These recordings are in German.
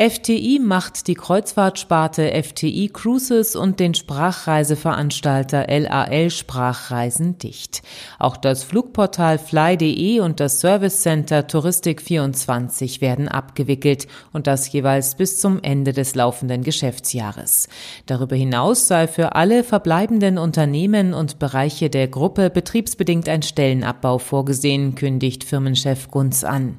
FTI macht die Kreuzfahrtsparte FTI Cruises und den Sprachreiseveranstalter LAL Sprachreisen dicht. Auch das Flugportal fly.de und das Service Center Touristik24 werden abgewickelt und das jeweils bis zum Ende des laufenden Geschäftsjahres. Darüber hinaus sei für alle verbleibenden Unternehmen und Bereiche der Gruppe betriebsbedingt ein Stellenabbau vorgesehen, kündigt Firmenchef Gunz an.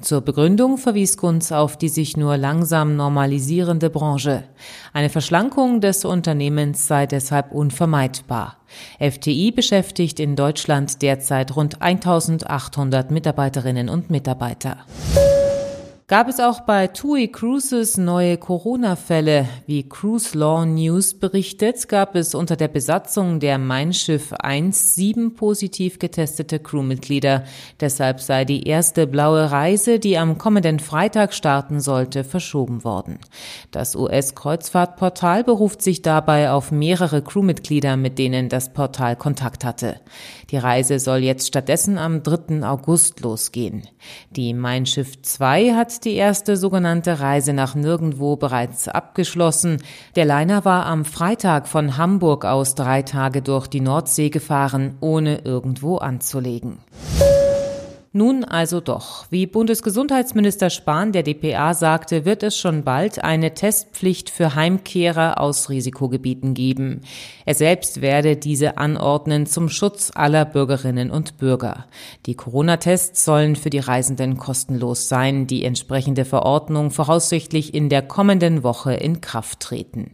Zur Begründung verwies Kunz auf die sich nur langsam normalisierende Branche. Eine Verschlankung des Unternehmens sei deshalb unvermeidbar. FTI beschäftigt in Deutschland derzeit rund 1800 Mitarbeiterinnen und Mitarbeiter. Gab es auch bei TUI Cruises neue Corona-Fälle? Wie Cruise Law News berichtet, gab es unter der Besatzung der Mein Schiff 1 sieben positiv getestete Crewmitglieder. Deshalb sei die erste blaue Reise, die am kommenden Freitag starten sollte, verschoben worden. Das US-Kreuzfahrtportal beruft sich dabei auf mehrere Crewmitglieder, mit denen das Portal Kontakt hatte. Die Reise soll jetzt stattdessen am 3. August losgehen. Die Mein Schiff 2 hat die erste sogenannte Reise nach Nirgendwo bereits abgeschlossen. Der Liner war am Freitag von Hamburg aus drei Tage durch die Nordsee gefahren, ohne irgendwo anzulegen. Nun also doch. Wie Bundesgesundheitsminister Spahn der DPA sagte, wird es schon bald eine Testpflicht für Heimkehrer aus Risikogebieten geben. Er selbst werde diese anordnen zum Schutz aller Bürgerinnen und Bürger. Die Corona-Tests sollen für die Reisenden kostenlos sein. Die entsprechende Verordnung voraussichtlich in der kommenden Woche in Kraft treten.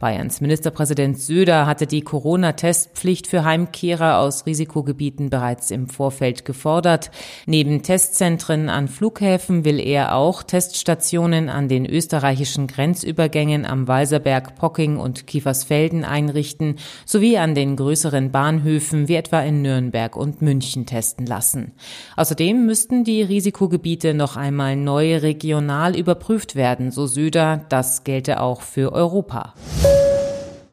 Bayerns Ministerpräsident Söder hatte die Corona-Testpflicht für Heimkehrer aus Risikogebieten bereits im Vorfeld gefordert. Neben Testzentren an Flughäfen will er auch Teststationen an den österreichischen Grenzübergängen am Walserberg, Pocking und Kiefersfelden einrichten, sowie an den größeren Bahnhöfen wie etwa in Nürnberg und München testen lassen. Außerdem müssten die Risikogebiete noch einmal neu regional überprüft werden, so Söder, das gelte auch für Europa.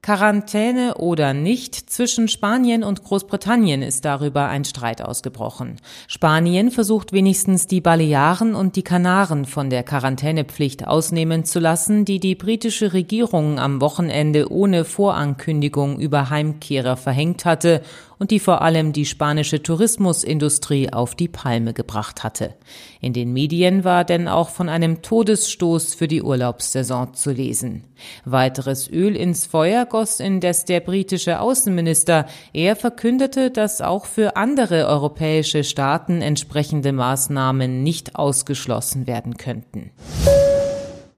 Quarantäne oder nicht, zwischen Spanien und Großbritannien ist darüber ein Streit ausgebrochen. Spanien versucht wenigstens die Balearen und die Kanaren von der Quarantänepflicht ausnehmen zu lassen, die die britische Regierung am Wochenende ohne Vorankündigung über Heimkehrer verhängt hatte und die vor allem die spanische Tourismusindustrie auf die Palme gebracht hatte. In den Medien war denn auch von einem Todesstoß für die Urlaubssaison zu lesen. Weiteres Öl ins Feuer goss indes der britische Außenminister. Er verkündete, dass auch für andere europäische Staaten entsprechende Maßnahmen nicht ausgeschlossen werden könnten.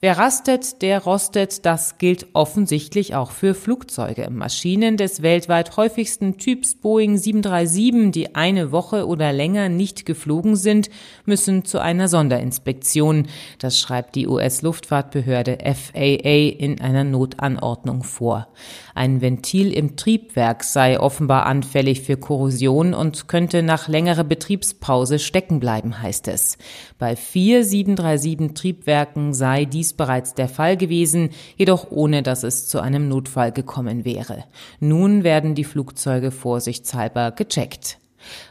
Wer rastet, der rostet. Das gilt offensichtlich auch für Flugzeuge. Maschinen des weltweit häufigsten Typs Boeing 737, die eine Woche oder länger nicht geflogen sind, müssen zu einer Sonderinspektion. Das schreibt die US-Luftfahrtbehörde FAA in einer Notanordnung vor. Ein Ventil im Triebwerk sei offenbar anfällig für Korrosion und könnte nach längerer Betriebspause stecken bleiben, heißt es. Bei vier 737 Triebwerken sei dies bereits der Fall gewesen, jedoch ohne dass es zu einem Notfall gekommen wäre. Nun werden die Flugzeuge vorsichtshalber gecheckt.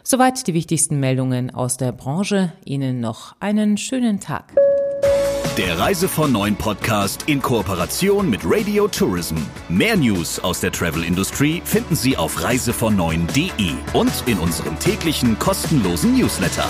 Soweit die wichtigsten Meldungen aus der Branche. Ihnen noch einen schönen Tag. Der Reise von Neuen Podcast in Kooperation mit Radio Tourism. Mehr News aus der Travel Industry finden Sie auf reisevon und in unserem täglichen kostenlosen Newsletter.